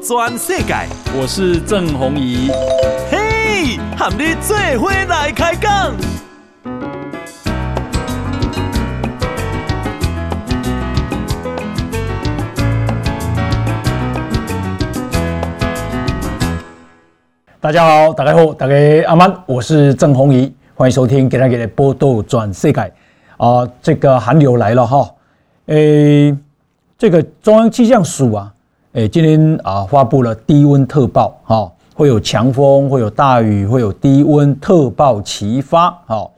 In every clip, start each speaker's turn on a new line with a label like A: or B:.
A: 转世界，
B: 我是郑弘仪。
A: 嘿，和你做伙来开讲。
C: 大家好，大家好，大家阿曼，我是郑弘仪，欢迎收听《给他给的报道全世界》啊，这个寒流来了哈，诶，这个中央气象署啊，诶，今天啊发布了低温特报哈，会有强风，会有大雨，会有低温特报齐发哈。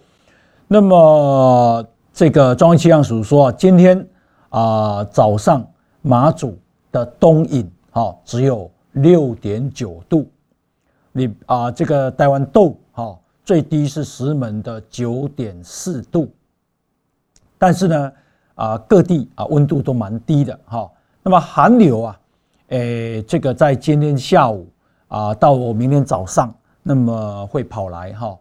C: 那么这个中央气象署说，今天啊早上马祖的东引哈只有六点九度。你啊，这个台湾岛哈，最低是石门的九点四度，但是呢，啊各地啊温度都蛮低的哈。那么寒流啊，诶，这个在今天下午啊到我明天早上，那么会跑来哈。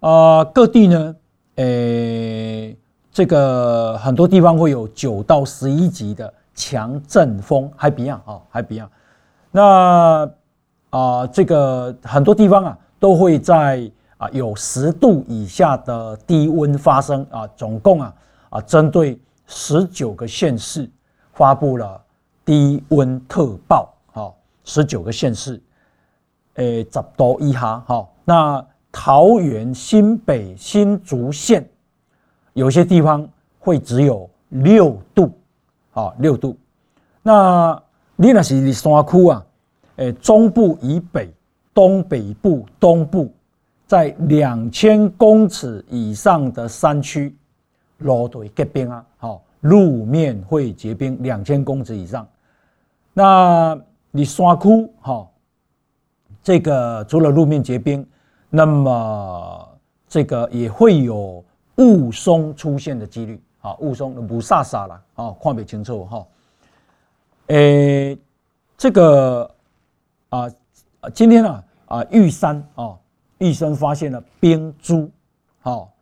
C: 啊各地呢，诶，这个很多地方会有九到十一级的强阵风，还不一样啊，还不一样。那啊，这个很多地方啊都会在啊有十度以下的低温发生啊，总共啊啊针对十九个县市发布了低温特报，哈，十九个县市，诶，十度以下，哈，那桃园、新北、新竹县有些地方会只有六度，啊，六度，那你那是你山区啊。诶，中部以北、东北部、东部，在两千公尺以上的山区，路都会结冰啊，好，路面会结冰，两千公尺以上。那你山区，哈，这个除了路面结冰，那么这个也会有雾凇出现的几率，啊，雾凇雾煞煞了，啊，看不清楚哈。诶，这个。啊，今天啊啊玉山啊玉山发现了冰珠，好，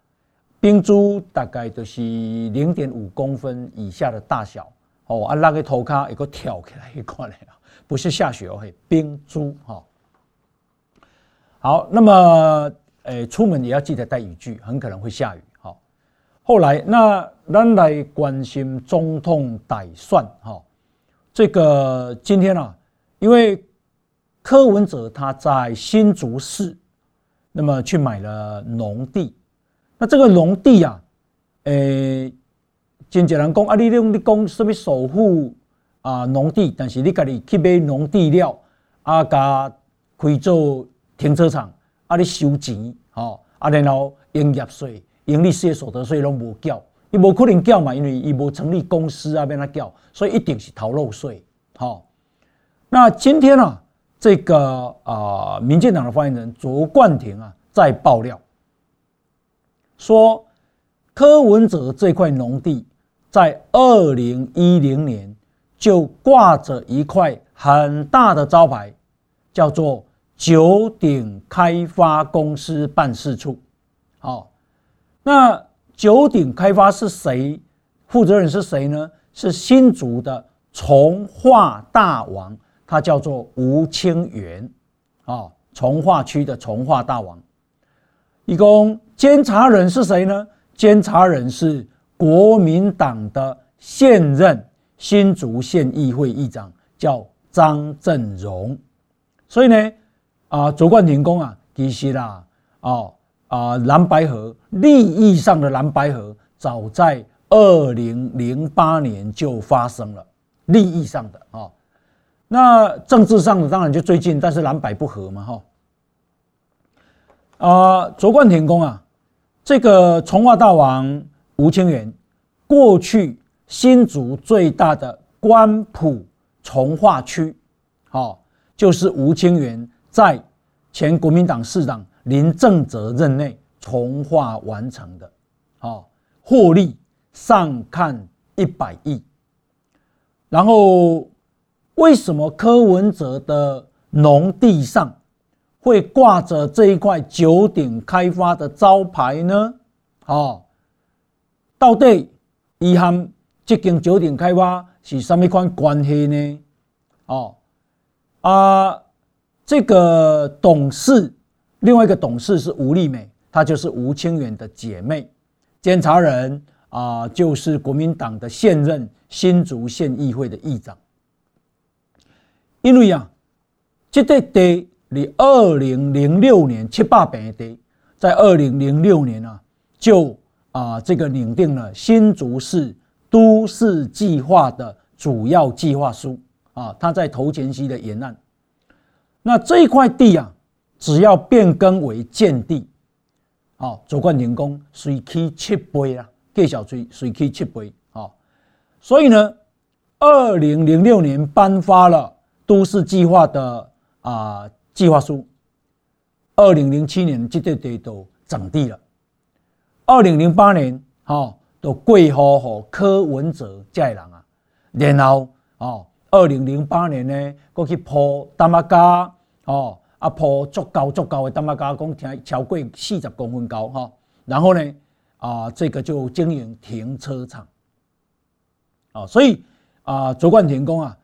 C: 冰珠大概就是零点五公分以下的大小，哦啊那个头壳一个跳起来一块来了，不是下雪哦，嘿，冰珠哈。好，那么诶出门也要记得带雨具，很可能会下雨。好，后来那咱来关心总统大选哈，这个今天啊，因为。柯文哲他在新竹市，那么去买了农地，那这个农地啊，诶，真济人讲啊，你用你讲什么守护啊农地，但是你家己去买农地了，啊，甲开做停车场，啊，你收钱，吼，啊，然后营业税、营利事业所得税拢无缴，伊无可能缴嘛，因为伊无成立公司啊，免他缴，所以一定是逃漏税，好，那今天啊。这个啊，民进党的发言人卓冠廷啊，在爆料说，柯文哲这块农地在二零一零年就挂着一块很大的招牌，叫做九鼎开发公司办事处。好，那九鼎开发是谁？负责人是谁呢？是新竹的从化大王。他叫做吴清源，啊，重划区的从化大王。一共监察人是谁呢？监察人是国民党的现任新竹县议会议长，叫张正荣。所以呢，啊，卓冠廷公啊，其实啦，啊啊，蓝白合利益上的蓝白合，早在二零零八年就发生了，利益上的啊。那政治上的当然就最近，但是蓝白不合嘛，哈。啊，卓冠廷公啊，这个从化大王吴清源，过去新竹最大的官埔重划区，好，就是吴清源在前国民党市长林正泽任内重划完成的，好，获利上看一百亿，然后。为什么柯文哲的农地上会挂着这一块九鼎开发的招牌呢？哦，到底伊和这间九鼎开发是什么款关系呢？哦，啊，这个董事，另外一个董事是吴丽美，她就是吴清源的姐妹。监察人啊，就是国民党的现任新竹县议会的议长。因为啊，这块地离二零零六年七八坪的地，在二零零六年啊，就啊这个拟定了新竹市都市计划的主要计划书啊，他在头前溪的沿岸。那这一块地啊，只要变更为建地，啊，左冠廷讲随起七倍啦，计小随随起七倍啊。所以呢，二零零六年颁发了。都市计划的啊计划书，二零零七年这块地都整地了，二零零八年哈都归户给柯文哲这人啊，然后哦，二零零八年呢，过去铺担仔架哦，啊铺足高足高的担仔架，讲听超过四十公分高哈，然后呢啊这个就经营停车场，哦，所以啊卓冠廷讲啊。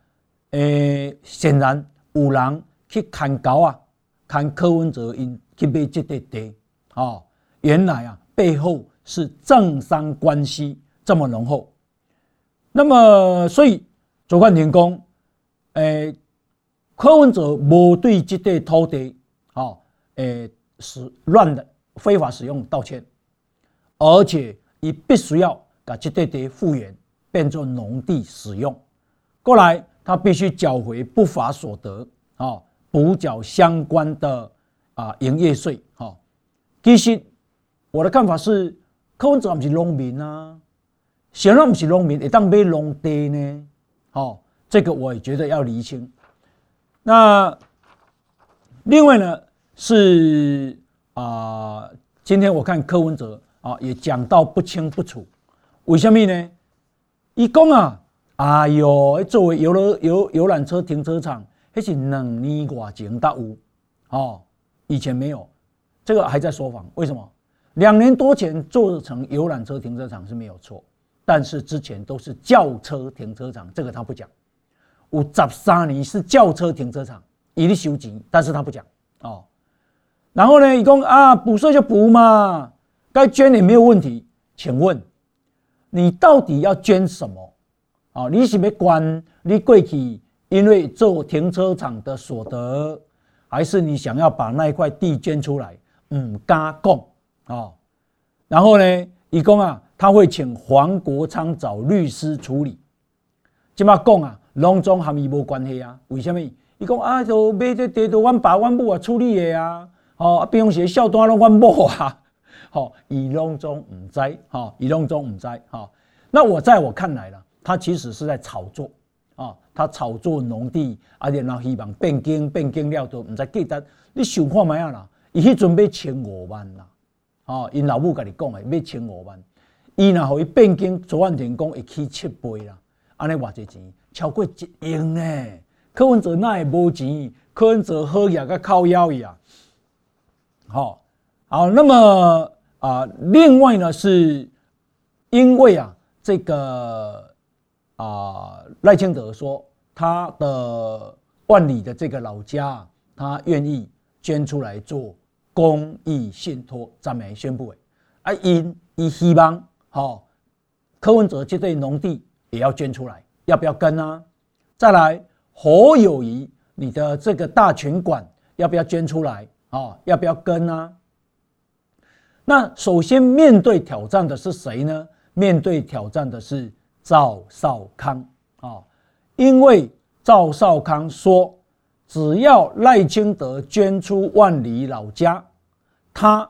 C: 诶，显然有人去看高啊，看柯文哲因去买这块地，哦，原来啊背后是政商关系这么浓厚。那么，所以卓冠廷讲，诶，柯文哲无对这块土地，哦，诶，是乱的非法使用道歉，而且也必须要把这块地复原，变作农地使用，过来。他必须缴回不法所得啊，补缴相关的啊营业税哈。其实我的看法是，柯文哲不是农民啊，显然不是农民，会当买农地呢？好，这个我也觉得要厘清。那另外呢是啊，今天我看柯文哲啊也讲到不清不楚，为什么呢？一共啊。哎呦，作为游乐游游览车停车场，那是两年多前才有哦，以前没有，这个还在说谎。为什么？两年多前做成游览车停车场是没有错，但是之前都是轿车停车场，这个他不讲。有十三年是轿车停车场，一律收钱，但是他不讲哦。然后呢，一共啊补税就补嘛，该捐也没有问题。请问你到底要捐什么？啊，你是要管你过去因为做停车场的所得，还是你想要把那一块地捐出来？唔敢讲啊。然后呢，伊讲啊，他会请黄国昌找律师处理。这么讲啊，拢总和伊无关系啊？为什么？伊讲啊，就买这地都阮爸阮母啊处理的啊。哦，比方说孝单拢阮某啊。哦，伊拢总唔知，哈，伊拢总唔知，哈。那我在我看来啦。他其实是在炒作啊，他炒作农地，而且然后希望变更变更了都唔知记得你想看咩啊啦？伊去准备千五万啦，哦，因老母跟你讲诶，要千五万，伊若互伊变更，昨晚天讲会起七倍啦，安尼偌济钱，超过一亿呢。柯文哲那也无钱，柯文哲好也个靠腰呀。好，好，那么啊，另外呢，是因为啊，这个。啊，赖清德说他的万里的这个老家，他愿意捐出来做公益信托，暂没宣布诶。啊，因伊希望，哦，柯文哲这对农地也要捐出来，要不要跟啊？再来，侯友谊，你的这个大群馆要不要捐出来啊？要不要跟啊？那首先面对挑战的是谁呢？面对挑战的是。赵少康啊，因为赵少康说，只要赖清德捐出万里老家，他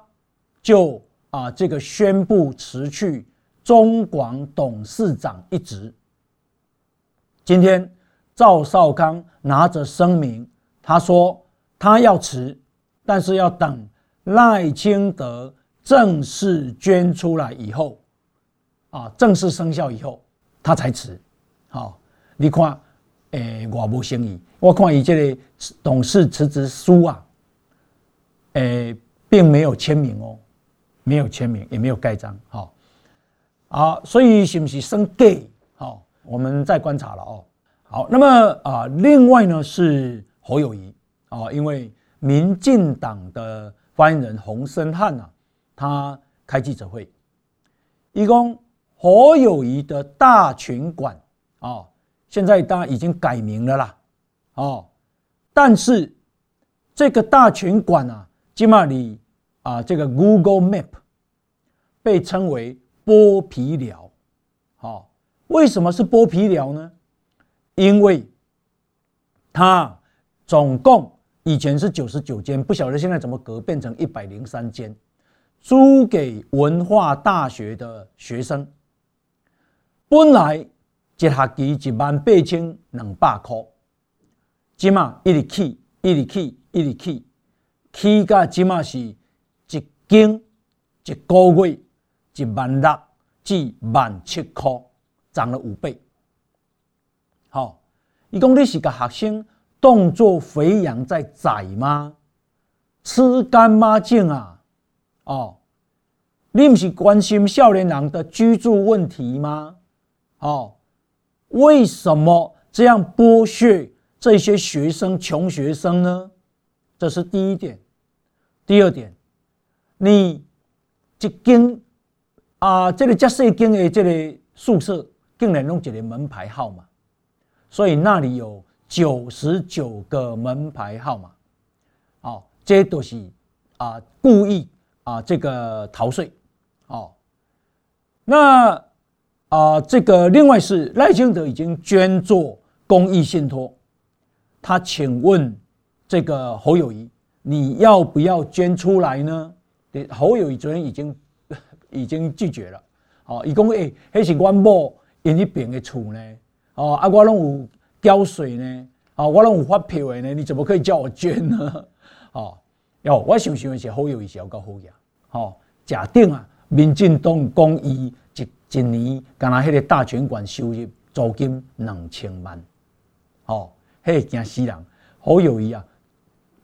C: 就啊这个宣布辞去中广董事长一职。今天赵少康拿着声明，他说他要辞，但是要等赖清德正式捐出来以后，啊正式生效以后。他才辞，好，你看，诶，我无生意，我看伊这个董事辞职书啊，诶，并没有签名哦，没有签名，也没有盖章，好，啊，所以是不是生 gay？好，我们再观察了哦。好，那么啊，另外呢是侯友谊啊，因为民进党的发言人洪申翰啊，他开记者会，一共侯友谊的大群馆啊，现在当然已经改名了啦，哦，但是这个大群馆啊，起码你啊，这个 Google Map 被称为剥皮寮，好，为什么是剥皮寮呢？因为它总共以前是九十九间，不晓得现在怎么隔变成一百零三间，租给文化大学的学生。本来一学期一万八千两百块，今嘛一直起，一直起，一直起，起到今嘛是一斤一个月一万六至万七块，涨了五倍。好，伊讲你是个学生，动作飞扬在宰吗？吃干抹净啊！哦，你不是关心少年人的居住问题吗？哦，为什么这样剥削这些学生、穷学生呢？这是第一点。第二点，你一间啊，这个加细间的这个宿舍，竟然弄一个门牌号码。所以那里有九十九个门牌号码，哦，这都是啊故意啊这个逃税，哦，那啊这个另外是赖清德已经捐做公益信托，他请问这个侯友宜，你要不要捐出来呢？侯友宜昨天已经 已经拒绝了，哦，伊讲诶，那是阮某因那边的厝呢。哦，啊，我拢有交税呢，啊，我拢有发票的呢，你怎么可以叫我捐呢？哦，哟，我想想的是好有意思，要够好呀。哦，假定啊，民进党公益一一年，干那迄个大权馆收入租金两千万，哦，嘿，惊死人！好友谊啊，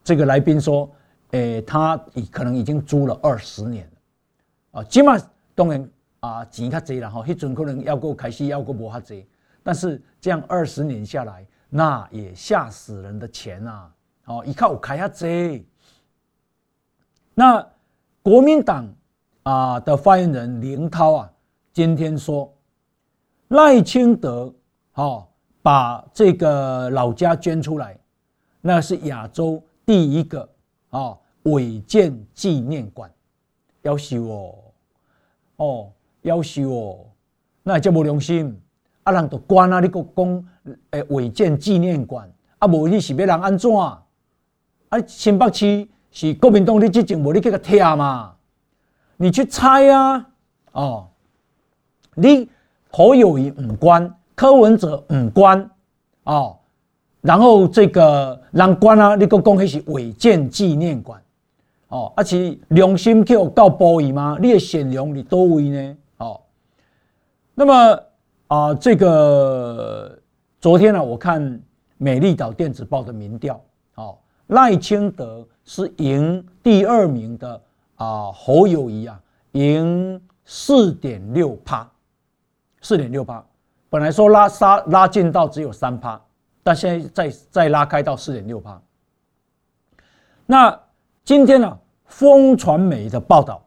C: 这个来宾说，诶、欸，他已可能已经租了二十年了，啊，起码当然啊，钱较济啦，吼，迄阵可能要过开始要过无较济。但是这样二十年下来，那也吓死人的钱呐！哦，一看我开下贼。那国民党啊的发言人林涛啊，今天说赖清德哦把这个老家捐出来，那是亚洲第一个啊违建纪念馆，要修哦，哦要修哦，那也叫无良心。啊，人都关啊！你个讲诶违建纪念馆，啊，无你是要人安怎？啊，新北市是国民党你之前无你去甲拆嘛？你去拆啊！哦，你侯友谊唔关，柯文哲唔关哦，然后这个人关啊，你个讲迄是违建纪念馆哦，而且良心叫告报伊吗？你的善良伫多位呢？哦，那么。啊，这个昨天呢、啊，我看美丽岛电子报的民调，哦，赖清德是赢第二名的啊，侯友谊啊，赢四点六趴，四点六趴，本来说拉杀拉近到只有三趴，但现在再再拉开到四点六趴。那今天呢、啊，风传媒的报道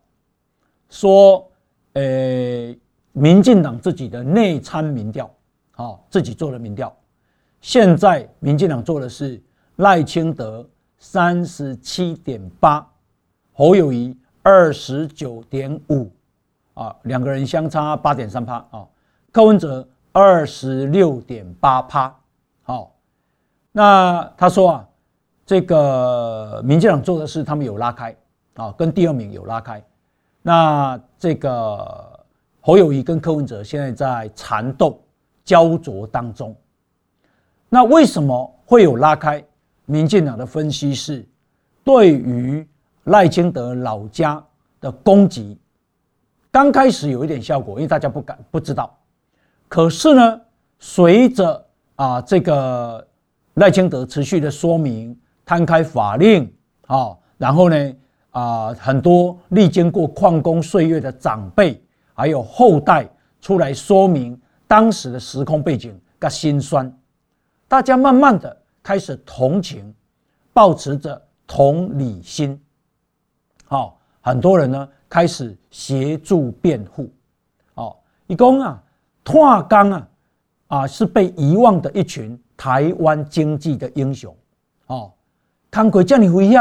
C: 说，呃。民进党自己的内参民调，好，自己做的民调。现在民进党做的是赖清德三十七点八，侯友宜二十九点五，啊，两个人相差八点三趴啊。柯文哲二十六点八趴，那他说啊，这个民进党做的事他们有拉开啊，跟第二名有拉开。那这个。侯友谊跟柯文哲现在在缠斗、焦灼当中。那为什么会有拉开？民进党的分析是，对于赖清德老家的攻击，刚开始有一点效果，因为大家不敢不知道。可是呢，随着啊这个赖清德持续的说明、摊开法令啊，然后呢啊很多历经过矿工岁月的长辈。还有后代出来说明当时的时空背景跟心酸，大家慢慢的开始同情抱持着同理心，好，很多人呢开始协助辩护，哦，一共啊，拓刚啊，啊是被遗忘的一群台湾经济的英雄，哦，康奎叫你回忆，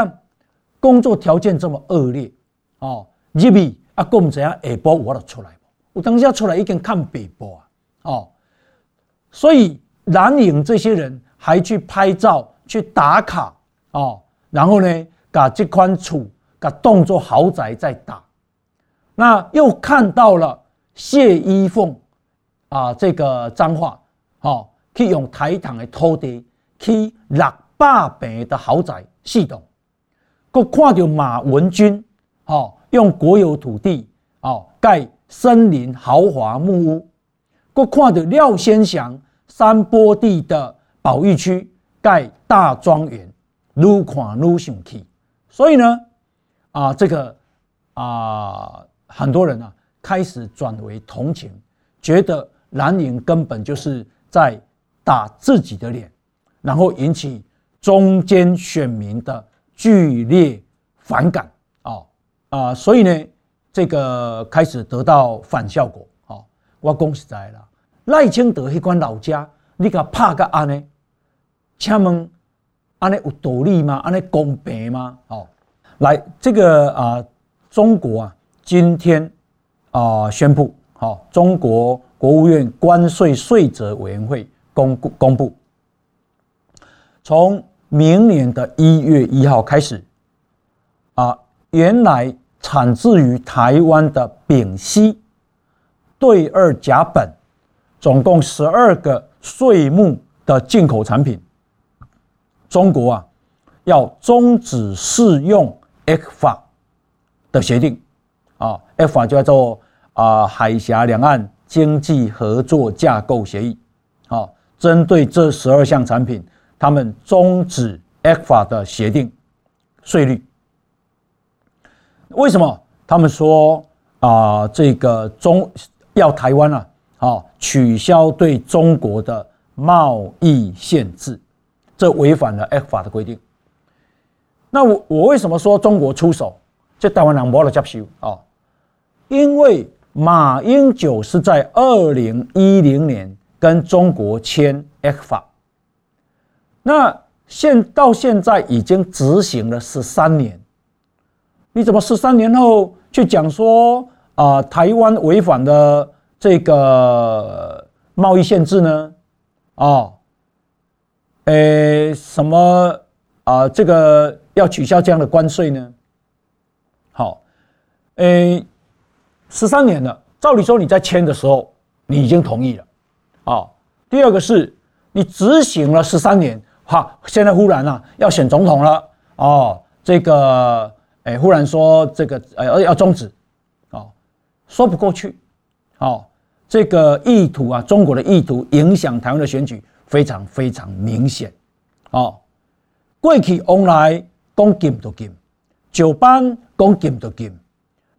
C: 工作条件这么恶劣，哦，入去啊，够唔知啊，下晡我就出来，我当下出来已经看北部啊，哦，所以蓝营这些人还去拍照去打卡。哦，然后呢，把这款厝，把当作豪宅在打，那又看到了谢依凤啊，这个脏话，哦，去用台糖的土地去六百坪的豪宅系统，佮看到马文君，哦，用国有土地哦盖森林豪华木屋，佮看到廖先祥山坡地的保育区盖大庄园。愈看愈生气，所以呢，啊，这个啊，很多人啊开始转为同情，觉得蓝营根本就是在打自己的脸，然后引起中间选民的剧烈反感啊啊，所以呢，这个开始得到反效果啊。我讲实在了，赖清德那关老家，你给他拍个安呢？请问。安尼有道理吗？安尼公平吗？哦，来，这个啊、呃，中国啊，今天啊、呃、宣布，好、哦，中国国务院关税税则委员会公公布，从明年的一月一号开始，啊、原来产自于台湾的丙烯对二甲苯，总共十二个税目的进口产品。中国啊，要终止适用 F 法的协定啊，F 法就叫做啊海峡两岸经济合作架构协议啊，针对这十二项产品，他们终止 ECFA 的协定税率。为什么？他们说啊，这个中要台湾啊，啊取消对中国的贸易限制。这违反了 ECFA 的规定。那我我为什么说中国出手？这台湾人没得接受啊？因为马英九是在二零一零年跟中国签 ECFA，那现到现在已经执行了十三年，你怎么十三年后去讲说啊台湾违反了这个贸易限制呢？啊？诶，什么啊？这个要取消这样的关税呢？好，诶，十三年了，照理说你在签的时候你已经同意了，啊。第二个是你执行了十三年，哈，现在忽然啊要选总统了，哦，这个诶，忽然说这个呃要终止，哦，说不过去，哦，这个意图啊，中国的意图影响台湾的选举。非常非常明显，哦，过去往来讲禁就禁，石斑讲禁就禁，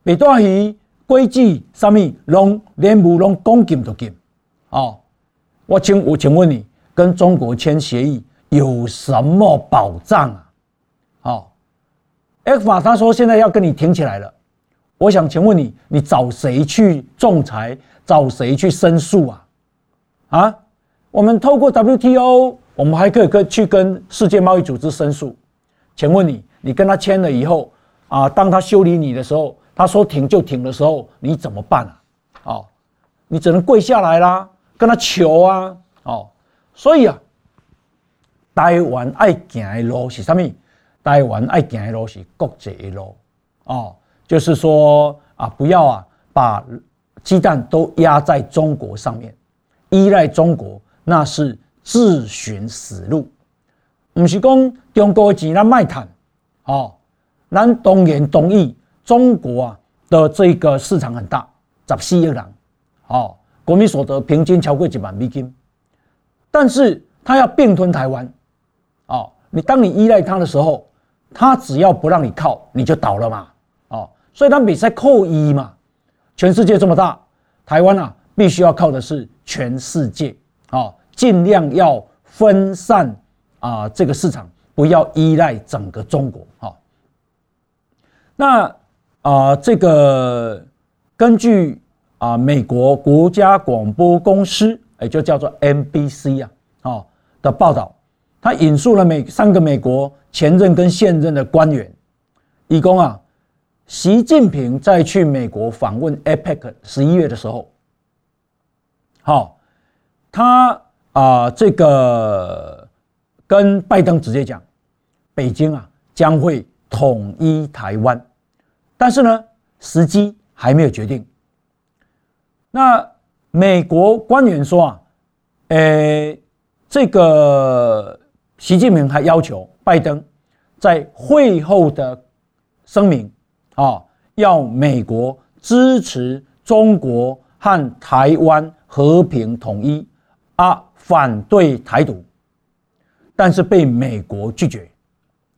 C: 北大鱼、龟子什么拢连母拢讲禁就禁，哦，我请我请问你，跟中国签协议有什么保障啊？哦，ECFA 他说现在要跟你停起来了，我想请问你，你找谁去仲裁？找谁去申诉啊？啊？我们透过 WTO，我们还可以跟去跟世界贸易组织申诉。请问你，你跟他签了以后啊，当他修理你的时候，他说停就停的时候，你怎么办啊？哦，你只能跪下来啦，跟他求啊。哦，所以啊，台湾爱行的路是什么？台湾爱行的路是国际的路。哦，就是说啊，不要啊，把鸡蛋都压在中国上面，依赖中国。那是自寻死路，不是讲中国钱咱卖谈哦，咱当然同意中国啊的这个市场很大，十四亿人哦，国民所得平均超过几万美金，但是他要并吞台湾哦，你当你依赖他的时候，他只要不让你靠，你就倒了嘛哦，所以他比赛扣一嘛，全世界这么大，台湾啊必须要靠的是全世界啊。尽量要分散啊，这个市场不要依赖整个中国。哈，那啊，这个根据啊美国国家广播公司，也就叫做 NBC 啊，啊的报道，他引述了美三个美国前任跟现任的官员，以供啊，习近平在去美国访问 APEC 十一月的时候，好，他啊这个跟拜登直接讲，北京啊将会统一台湾，但是呢时机还没有决定。那美国官员说啊，诶，这个习近平还要求拜登在会后的声明。啊，要美国支持中国和台湾和平统一，啊，反对台独，但是被美国拒绝。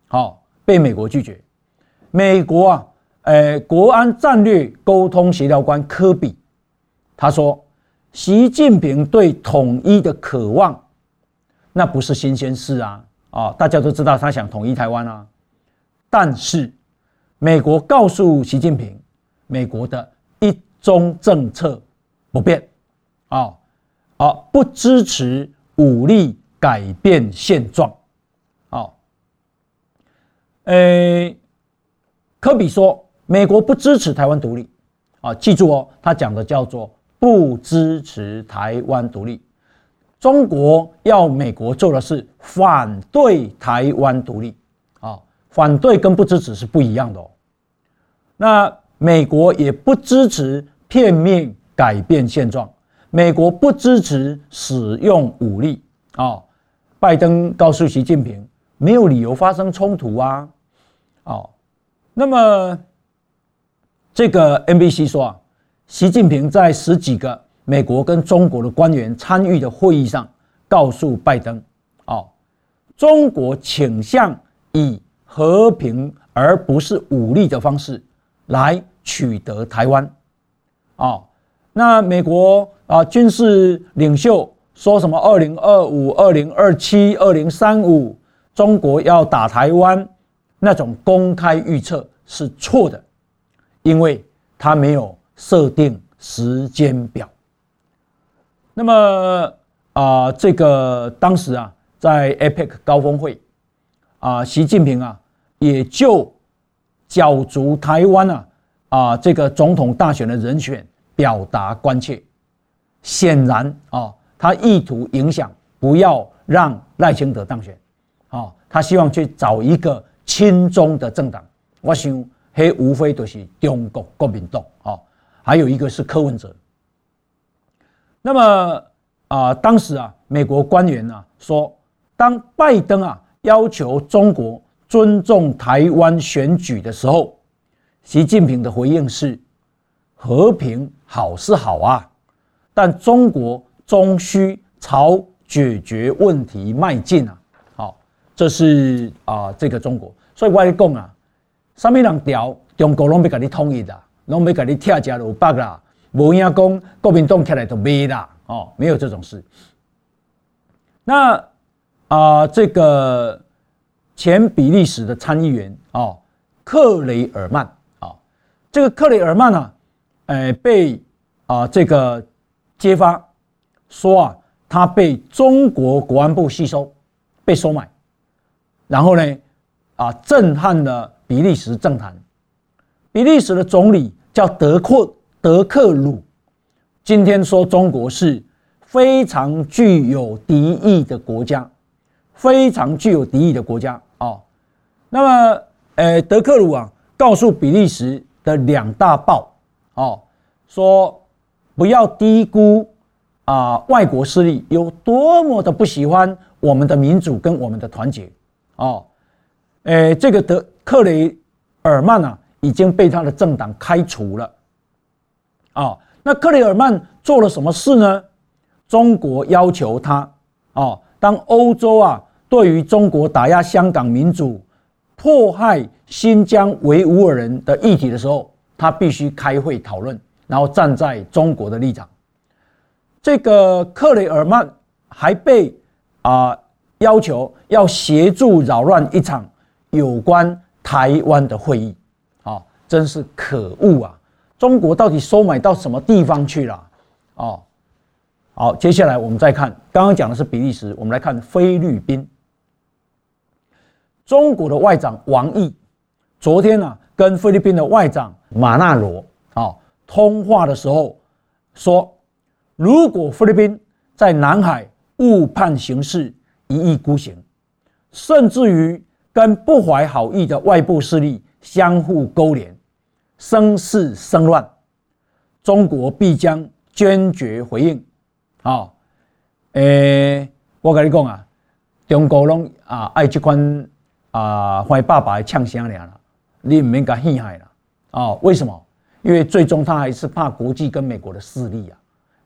C: 好，被美国拒绝。美国啊，呃，国安战略沟通协调官科比他说，习近平对统一的渴望，那不是新鲜事啊，啊，大家都知道他想统一台湾啊，但是。美国告诉习近平，美国的一中政策不变，啊啊，不支持武力改变现状，啊，诶，科比说，美国不支持台湾独立，啊，记住哦，他讲的叫做不支持台湾独立，中国要美国做的是反对台湾独立，啊，反对跟不支持是不一样的哦。那美国也不支持片面改变现状，美国不支持使用武力啊。拜登告诉习近平，没有理由发生冲突啊。哦，那么这个 NBC 说啊，习近平在十几个美国跟中国的官员参与的会议上，告诉拜登，哦，中国倾向以和平而不是武力的方式。来取得台湾，哦，那美国啊军事领袖说什么？二零二五、二零二七、二零三五，中国要打台湾，那种公开预测是错的，因为他没有设定时间表。那么啊，这个当时啊，在 APEC 高峰会啊，习近平啊也就。角逐台湾啊啊，这个总统大选的人选表达关切，显然啊，他意图影响，不要让赖清德当选啊，他希望去找一个亲中的政党。我想，黑无非都是中国国民党啊，还有一个是柯文哲。那么啊，当时啊，美国官员呢说，当拜登啊要求中国。尊重台湾选举的时候，习近平的回应是：和平好是好啊，但中国终须朝解决问题迈进啊。好，这是啊这个中国，所以我跟你讲啊，什么人调中国拢要给你统一的，拢要给你跳加鲁巴啦，无影讲国民党起来就没啦，哦，没有这种事。那啊这个。前比利时的参议员啊，克雷尔曼啊，这个克雷尔曼啊，呃，被啊这个揭发说啊，他被中国国安部吸收，被收买，然后呢，啊，震撼了比利时政坛。比利时的总理叫德克德克鲁，今天说中国是非常具有敌意的国家，非常具有敌意的国家。哦，那么，呃，德克鲁啊，告诉比利时的两大报，哦，说不要低估啊，外国势力有多么的不喜欢我们的民主跟我们的团结，哦，呃，这个德克雷尔曼啊，已经被他的政党开除了，哦，那克雷尔曼做了什么事呢？中国要求他，哦，当欧洲啊。对于中国打压香港民主、迫害新疆维吾尔人的议题的时候，他必须开会讨论，然后站在中国的立场。这个克雷尔曼还被啊要求要协助扰乱一场有关台湾的会议，真是可恶啊！中国到底收买到什么地方去了？哦，好，接下来我们再看，刚刚讲的是比利时，我们来看菲律宾。中国的外长王毅昨天呢、啊，跟菲律宾的外长马纳罗啊通话的时候说，如果菲律宾在南海误判形势，一意孤行，甚至于跟不怀好意的外部势力相互勾连。生事生乱，中国必将坚决回应。啊、哦，诶、我跟你讲啊，中国拢啊爱这款啊坏爸爸的呛声了，你唔免甲陷害了。啊、哦，为什么？因为最终他还是怕国际跟美国的势力啊，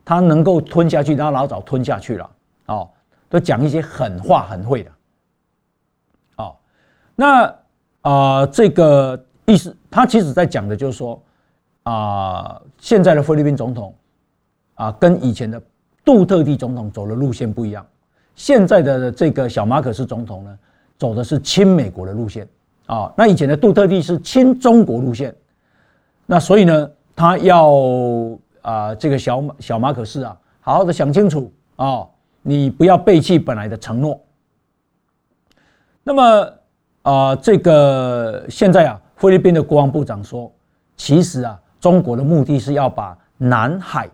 C: 他能够吞下去，他老早吞下去了。哦，都讲一些狠话狠会的。哦，那啊、呃、这个。意思，他其实在讲的就是说，啊，现在的菲律宾总统，啊，跟以前的杜特地总统走的路线不一样。现在的这个小马可斯总统呢，走的是亲美国的路线，啊，那以前的杜特地是亲中国路线。那所以呢，他要啊，这个小马小马可斯啊，好好的想清楚啊，你不要背弃本来的承诺。那么啊，这个现在啊。菲律宾的国防部长说：“其实啊，中国的目的是要把南海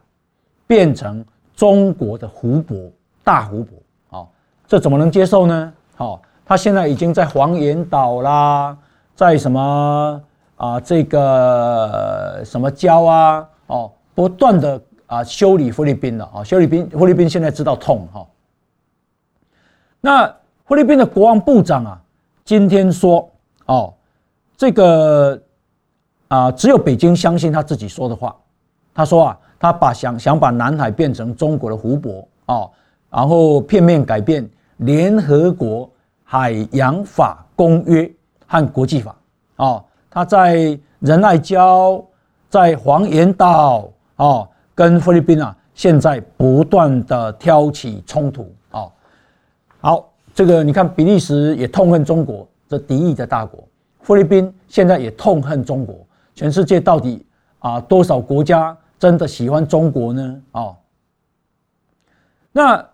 C: 变成中国的湖泊、大湖泊。哦，这怎么能接受呢？哦，他现在已经在黄岩岛啦，在什么啊？这个什么礁啊？哦，不断的啊修理菲律宾了啊，修理宾菲律宾现在知道痛哈。那菲律宾的国防部长啊，今天说哦。”这个啊，只有北京相信他自己说的话。他说啊，他把想想把南海变成中国的湖泊啊，然后片面改变联合国海洋法公约和国际法啊。他在仁爱礁、在黄岩岛啊，跟菲律宾啊，现在不断的挑起冲突啊。好，这个你看，比利时也痛恨中国这敌意的大国。菲律宾现在也痛恨中国，全世界到底啊多少国家真的喜欢中国呢？啊，那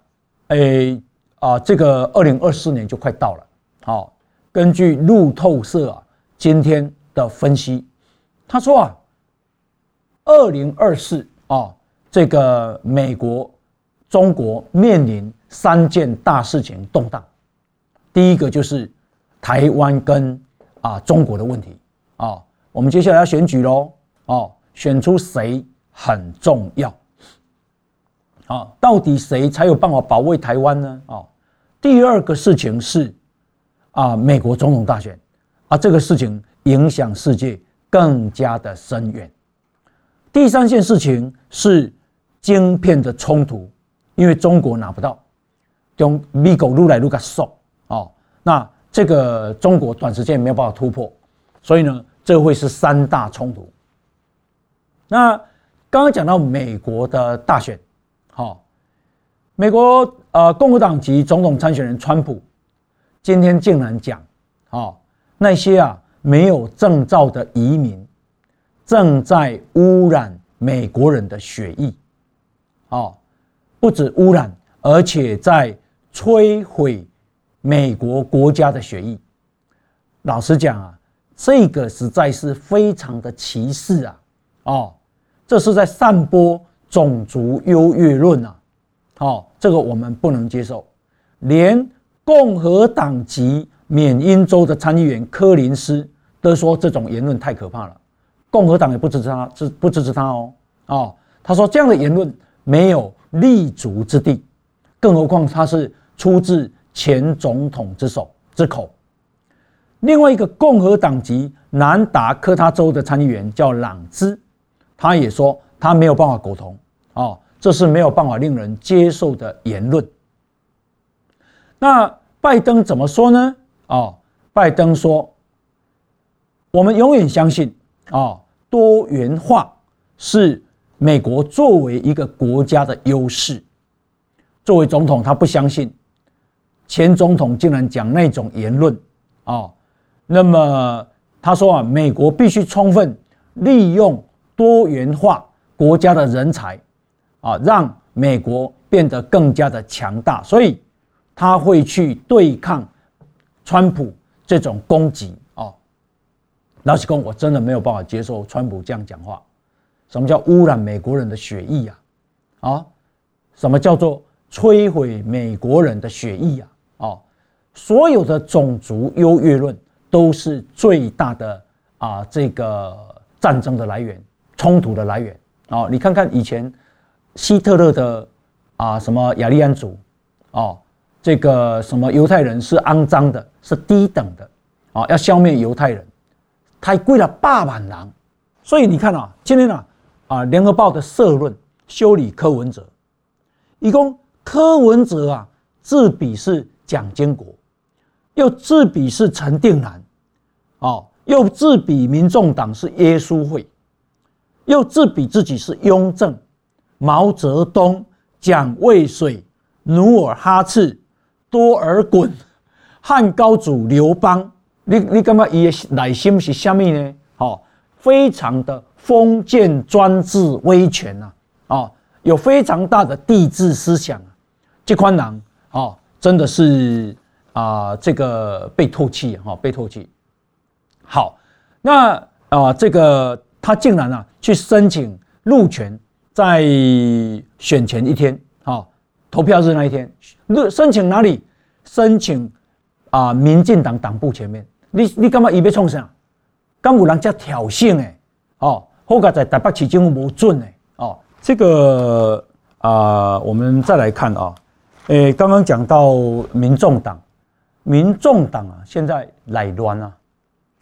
C: 诶啊，这个二零二四年就快到了。好，根据路透社啊今天的分析，他说啊，二零二四啊，这个美国、中国面临三件大事情动荡，第一个就是台湾跟啊，中国的问题啊，我们接下来要选举喽，哦，选出谁很重要，啊，到底谁才有办法保卫台湾呢？啊，第二个事情是啊，美国总统大选，啊，这个事情影响世界更加的深远。第三件事情是晶片的冲突，因为中国拿不到，用美国撸来撸个爽，哦，那。这个中国短时间没有办法突破，所以呢，这会是三大冲突。那刚刚讲到美国的大选，好，美国呃共和党籍总统参选人川普今天竟然讲，啊，那些啊没有证照的移民正在污染美国人的血液，啊，不止污染，而且在摧毁。美国国家的学艺，老实讲啊，这个实在是非常的歧视啊！哦，这是在散播种族优越论啊！哦，这个我们不能接受。连共和党籍缅因州的参议员柯林斯都说这种言论太可怕了，共和党也不支持他，支不支持他哦？哦，他说这样的言论没有立足之地，更何况他是出自。前总统之手之口，另外一个共和党籍南达科他州的参议员叫朗兹，他也说他没有办法苟同，哦，这是没有办法令人接受的言论。那拜登怎么说呢？哦，拜登说，我们永远相信，哦，多元化是美国作为一个国家的优势。作为总统，他不相信。前总统竟然讲那种言论啊，那么他说啊，美国必须充分利用多元化国家的人才啊，让美国变得更加的强大，所以他会去对抗川普这种攻击啊。老实讲，我真的没有办法接受川普这样讲话。什么叫污染美国人的血液呀？啊，什么叫做摧毁美国人的血液呀？哦，所有的种族优越论都是最大的啊，这个战争的来源、冲突的来源哦！你看看以前希特勒的啊，什么雅利安族哦，这个什么犹太人是肮脏的，是低等的啊，要消灭犹太人，太贵了，八万狼。所以你看啊，今天啊，啊，联合报的社论修理柯文哲，一共柯文哲啊，自比是。蒋经国又自比是陈定南，哦，又自比民众党是耶稣会，又自比自己是雍正、毛泽东、蒋渭水、努尔哈赤、多尔衮、汉高祖刘邦。你你感觉伊的内心是什么呢？哦，非常的封建专制威权呐，哦，有非常大的帝制思想，这款人哦。真的是啊、呃，这个被唾弃哈，被唾弃。好，那啊、呃，这个他竟然啊去申请路权，在选前一天啊、哦，投票日那一天，申请哪里？申请啊，民进党党部前面。你你干嘛以为冲啥？敢有人家挑衅诶？哦，好在台北市政府无准诶。哦，这个啊、呃，我们再来看啊。哦诶，刚刚讲到民众党，民众党啊，现在内乱啊，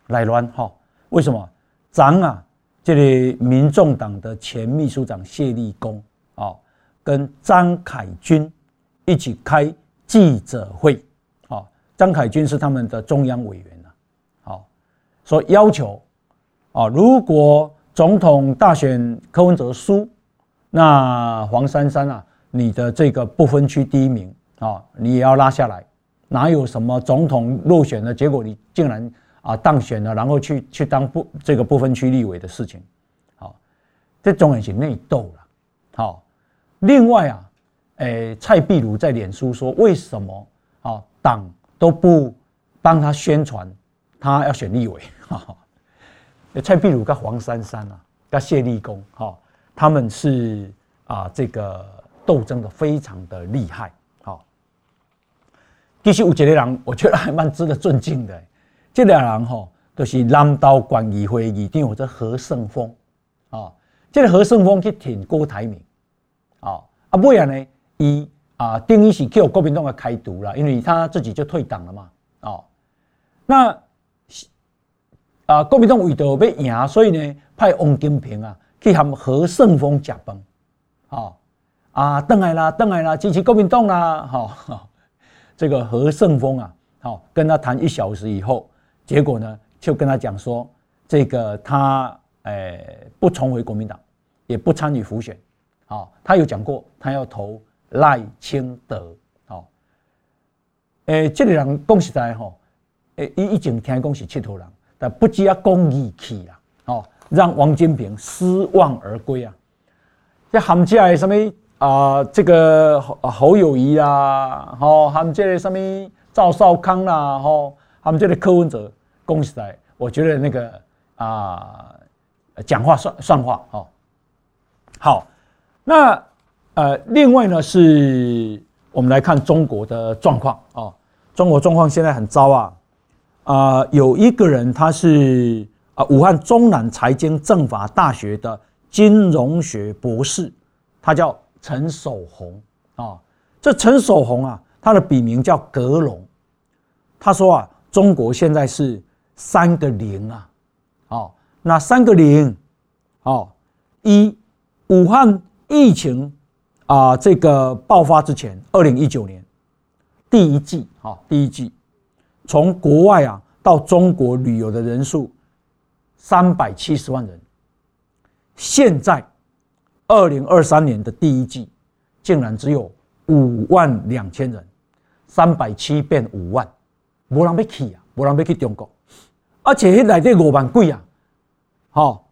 C: 内乱哈？为什么？咱啊，这里民众党的前秘书长谢立功啊，跟张凯军一起开记者会啊，张凯军是他们的中央委员呐，好，说要求啊，如果总统大选柯文哲输，那黄珊珊啊。你的这个不分区第一名啊，你也要拉下来，哪有什么总统落选了，结果你竟然啊当选了，然后去去当不这个不分区立委的事情，好，这种也是内斗了，好，另外啊，诶，蔡壁如在脸书说，为什么啊党都不帮他宣传，他要选立委，哈，蔡壁如跟黄珊珊啊，跟谢立功哈，他们是啊这个。斗争的非常的厉害，好。其实有一个人，我觉得还蛮值得尊敬的。这两人哈，都是南投县议会议长，或者何胜峰哦。这个何胜峰去挺郭台铭哦，啊不然呢，伊啊等于是叫国民党的开除了，因为他自己就退党了嘛，哦。那啊，国民党为着要赢，所以呢，派王金平啊去和何胜峰吃饭，啊。啊，邓来啦，邓来啦，支持国民党啦，哈，这个何胜峰啊，好，跟他谈一小时以后，结果呢，就跟他讲说，这个他诶不重回国民党，也不参与辅选，好，他有讲过，他要投赖清德，好，诶，这个人讲实在哈，诶，一一整天讲是七头人，但不知要讲义气啦，哦，让王金平失望而归啊，这含起来什么？啊，这个侯侯友宜啦，吼，他们这个什么赵少康啦，吼，他们这个柯文哲，恭喜来，我觉得那个啊，讲话算算话，哦，好，那呃，另外呢是，我们来看中国的状况啊，中国状况现在很糟啊，啊，有一个人他是啊，武汉中南财经政法大学的金融学博士，他叫。陈守宏啊，这陈守宏啊，他的笔名叫格隆。他说啊，中国现在是三个零啊，哦，那三个零，哦，一武汉疫情啊，这个爆发之前，二零一九年第一季啊，第一季从国外啊到中国旅游的人数三百七十万人，现在。二零二三年的第一季，竟然只有五万两千人，三百七变五万，没人要去啊，没人要去中国，而且那里的五万贵啊，好，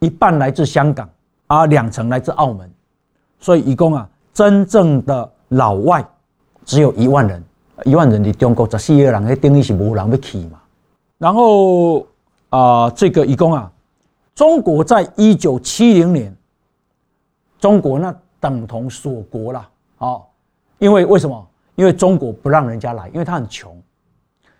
C: 一半来自香港，啊，两成来自澳门，所以一共啊，真正的老外只有一万人，一万人的中国十四亿人，那等于是没人要去嘛。然后啊、呃，这个一共啊，中国在一九七零年，中国那等同锁国了，好，因为为什么？因为中国不让人家来，因为他很穷。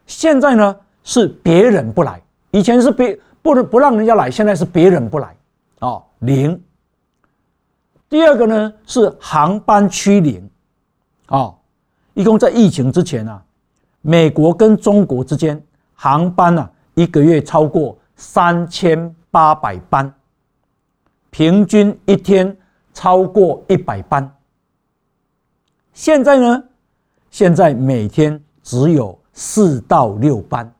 C: 现在呢是别人不来，以前是别不能不让人家来，现在是别人不来啊，零。第二个呢是航班趋零啊，一共在疫情之前啊，美国跟中国之间航班啊一个月超过三千八百班，平均一天超过一百班。现在呢？现在每天只有四到六班，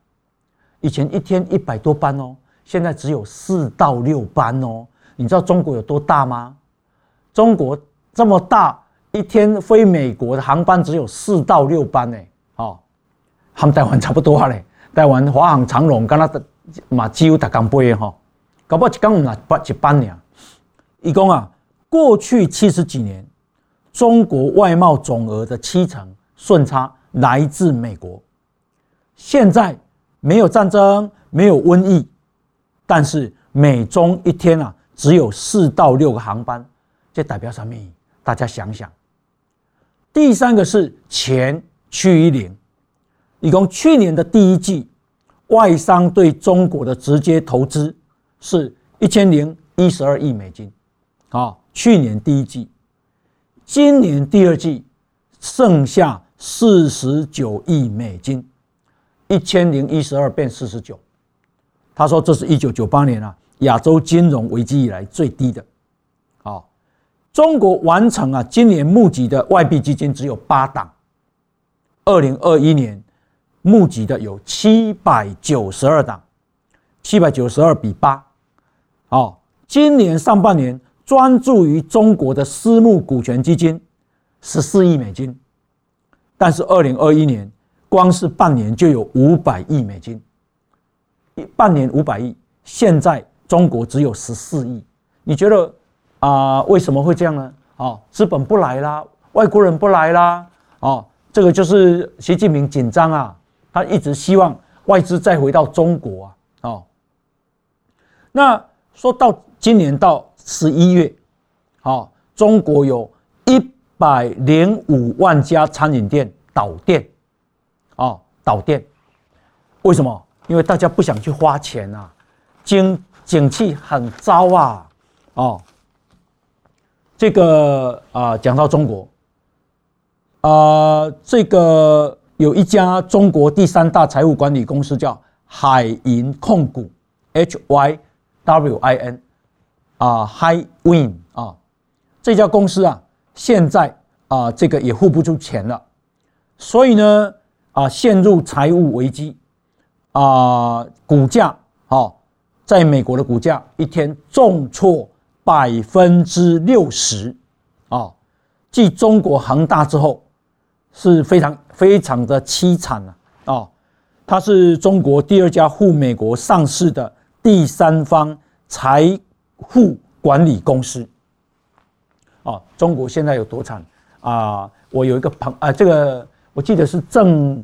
C: 以前一天一百多班哦，现在只有四到六班哦。你知道中国有多大吗？中国这么大，一天飞美国的航班只有四到六班呢。哦，他们台湾差不多啊嘞。台湾华航、长荣，跟他的嘛几乎打钢杯哈，搞不好一刚那八一班呢。一共啊，过去七十几年，中国外贸总额的七成。顺差来自美国。现在没有战争，没有瘟疫，但是美中一天啊只有四到六个航班，这代表什么？大家想想。第三个是钱趋于零，一共去年的第一季，外商对中国的直接投资是一千零一十二亿美金，啊，去年第一季，今年第二季剩下。四十九亿美金，一千零一十二变四十九。他说这是一九九八年啊亚洲金融危机以来最低的。啊，中国完成啊今年募集的外币基金只有八档，二零二一年募集的有七百九十二档，七百九十二比八。啊，今年上半年专注于中国的私募股权基金十四亿美金。但是二零二一年，光是半年就有五百亿美金，一半年五百亿，现在中国只有十四亿，你觉得啊、为什么会这样呢？哦，资本不来啦，外国人不来啦，哦，这个就是习近平紧张啊，他一直希望外资再回到中国啊，哦，那说到今年到十一月，哦，中国有一。百零五万家餐饮店倒店，啊，倒店，为什么？因为大家不想去花钱啊，经景气很糟啊，哦，这个啊，讲到中国，啊，这个有一家中国第三大财务管理公司叫海银控股 （H Y W I N），啊，High Win 啊，这家公司啊。现在啊、这个也付不出钱了，所以呢，啊，陷入财务危机，啊，股价啊，在美国的股价一天重挫百分之六十，啊，继中国恒大之后，是非常非常的凄惨啊，啊，它是中国第二家赴美国上市的第三方财户管理公司。啊，中国现在有多惨啊！我有一个朋啊，这个我记得是郑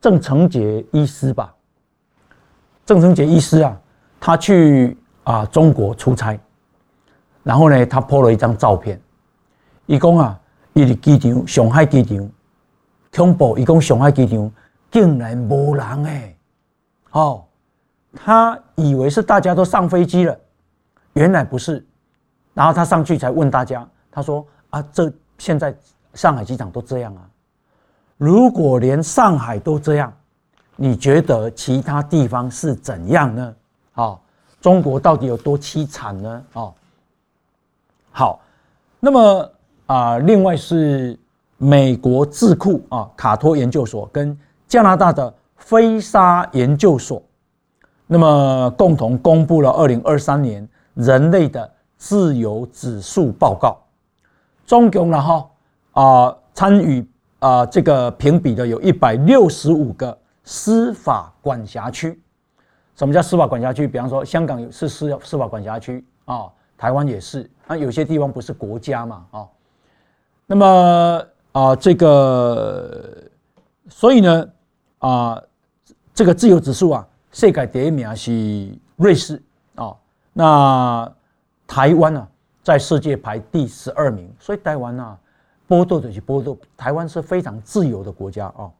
C: 郑成杰医师吧？郑成杰医师啊，他去啊中国出差，然后呢，他 po 了一张照片，一共啊，伊的机场上海机场恐怖，一共上海机场竟然没人哎！哦，他以为是大家都上飞机了，原来不是，然后他上去才问大家。他说：“啊，这现在上海机场都这样啊！如果连上海都这样，你觉得其他地方是怎样呢？啊，中国到底有多凄惨呢？啊，好，那么啊，另外是美国智库啊，卡托研究所跟加拿大的菲沙研究所，那么共同公布了二零二三年人类的自由指数报告。”总共了哈啊，参与啊、这个评比的有一百六十五个司法管辖区。什么叫司法管辖区？比方说，香港是司司法管辖区啊，台湾也是。那有些地方不是国家嘛啊。那么啊、这个，所以呢啊、这个自由指数啊，世界第一名是瑞士。那台湾呢、啊，在世界排第十二名。所以台湾呢、啊，波动的是波动，台湾是非常自由的国家啊。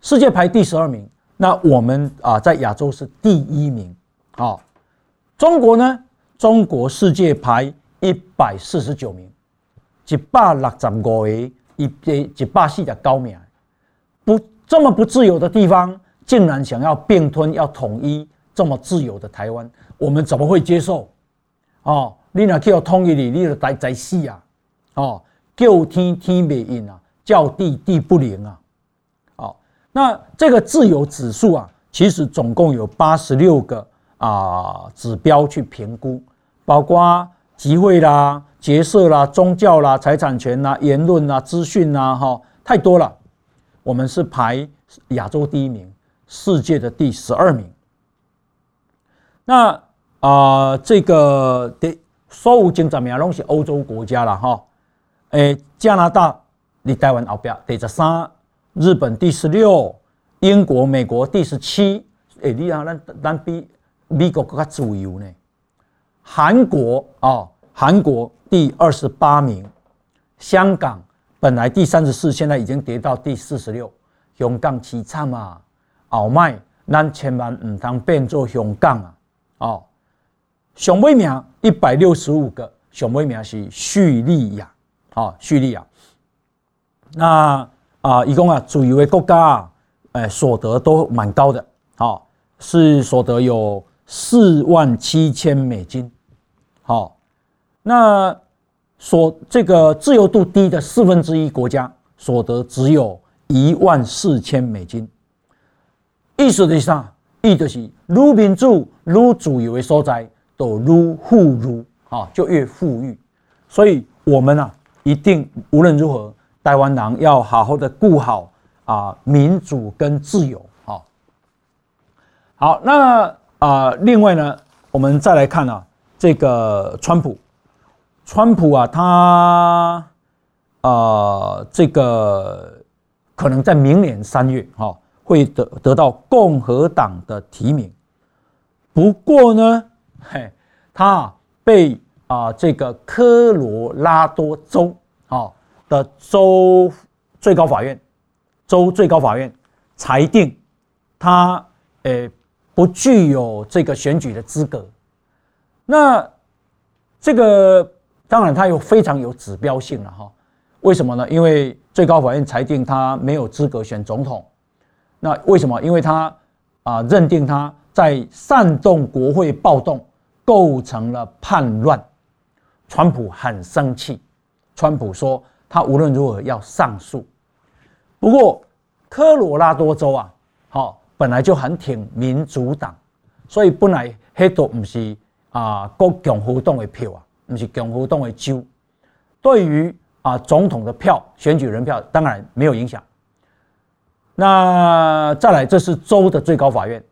C: 世界排第十二名。那我们啊，在亚洲是第一名，啊，中国呢？中国世界排一百四十九名，一百六十五个，一一一百四十九名，不这么不自由的地方，竟然想要并吞、要统一这么自由的台湾，我们怎么会接受？哦，你若叫统一你，你就在在死啊！哦，叫天天不应啊，叫地地不灵啊！哦那这个自由指数啊，其实总共有八十六个啊、指标去评估，包括集会啦、结社啦、宗教啦、财产权啦、言论啦、资讯啦，哈，太多了。我们是排亚洲第一名，世界的第十二名。那啊、这个的所有前十名都是欧洲国家了哈。诶，加拿大离台湾后边第十三。日本第十六，英国、美国第十七。哎，你啊，咱咱比美国更加自由呢。韩国啊、哦，韩国第二十八名。香港本来第三十四，现在已经跌到第四十六。香港凄惨啊！后迈，咱千万唔通变做香港啊！哦，熊尾名一百六十五个，熊尾名是叙利亚。哦，叙利亚。那。啊，一共啊，主要的国家啊，哎，所得都蛮高的，好，是所得有四万七千美金，好，那所这个自由度低的四分之一国家所得只有一万四千美金，意思是啥？意就是如民主如自由的所在都如富裕，啊，就越富裕，所以我们啊，一定无论如何。台湾人要好好的顾好啊，民主跟自由，好，好，那啊，另外呢，我们再来看啊，这个川普，川普啊，他啊，这个可能在明年三月哈，会得得到共和党的提名，不过呢，嘿，他被啊这个科罗拉多州啊。的州最高法院，州最高法院裁定他呃不具有这个选举的资格。那这个当然他有非常有指标性了哈。为什么呢？因为最高法院裁定他没有资格选总统。那为什么？因为他啊认定他在煽动国会暴动，构成了叛乱。川普很生气，川普说。他无论如何要上诉，不过科罗拉多州啊，好本来就很挺民主党，所以本来黑多不是啊国共和党的票啊，不是共和党的州，对于啊总统的票选举人票当然没有影响。那再来，这是州的最高法院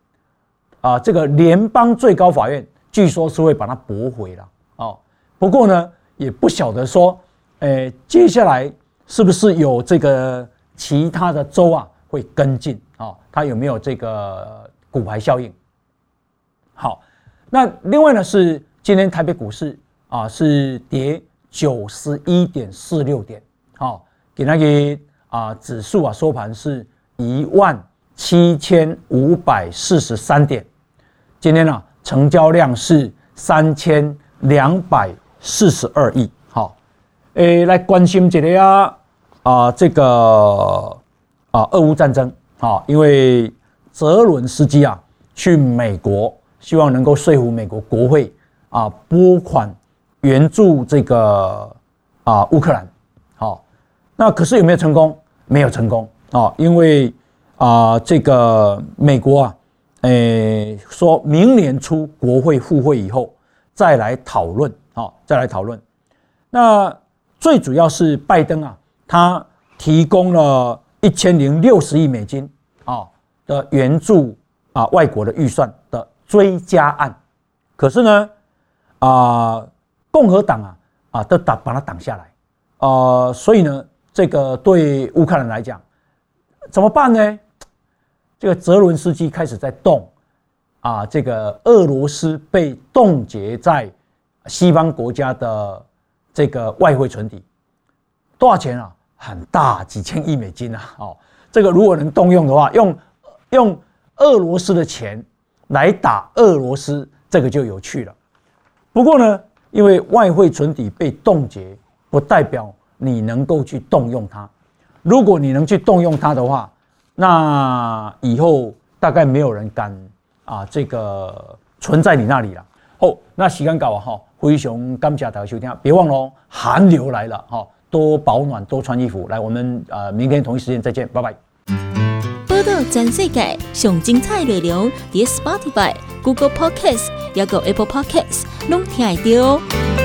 C: 啊，这个联邦最高法院据说是会把它驳回了哦。不过呢，也不晓得说。诶，接下来是不是有这个其他的州啊会跟进啊？它有没有这个骨牌效应？好，那另外呢是今天台北股市啊是跌九十一点四六点，好，给那个啊指数啊收盘是一万七千五百四十三点，今天呢成交量是三千两百四十二亿。诶、来关心这个啊啊，这个啊，俄乌战争啊，因为泽伦斯基啊去美国，希望能够说服美国国会啊拨款援助这个啊乌克兰，好，那可是有没有成功？没有成功啊，因为啊这个美国啊，诶、说明年初国会复会以后再来讨论啊，再来讨论，那。最主要是拜登啊，他提供了一千零六十亿美金啊的援助啊外国的预算的追加案，可是呢啊共和党啊啊都挡把它挡下来啊，所以呢这个对乌克兰来讲怎么办呢？这个泽伦斯基开始在动啊，这个俄罗斯被冻结在西方国家的这个外汇存底多少钱啊？很大，几千亿美金啊！哦，这个如果能动用的话，用用俄罗斯的钱来打俄罗斯，这个就有趣了。不过呢，因为外汇存底被冻结，不代表你能够去动用它。如果你能去动用它的话，那以后大概没有人敢啊，这个存在你那里了。哦，那时间到啊，哈，非常感谢大家收听，别忘了哦，寒流来了，哈，多保暖，多穿衣服。来，我们呃明天同一时间再见，拜拜。
D: 报道全世界上精彩内容，点 Spotify、Google Podcasts，还有 Apple Podcasts，拢听得到哦。